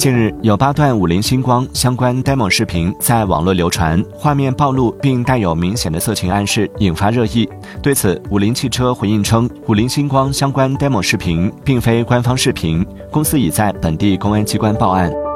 近日有八段五菱星光相关 demo 视频在网络流传画面暴露并带有明显的色情暗示引发热议。对此五菱汽车回应称五菱星光相关 demo 视频并非官方视频公司已在本地公安机关报案。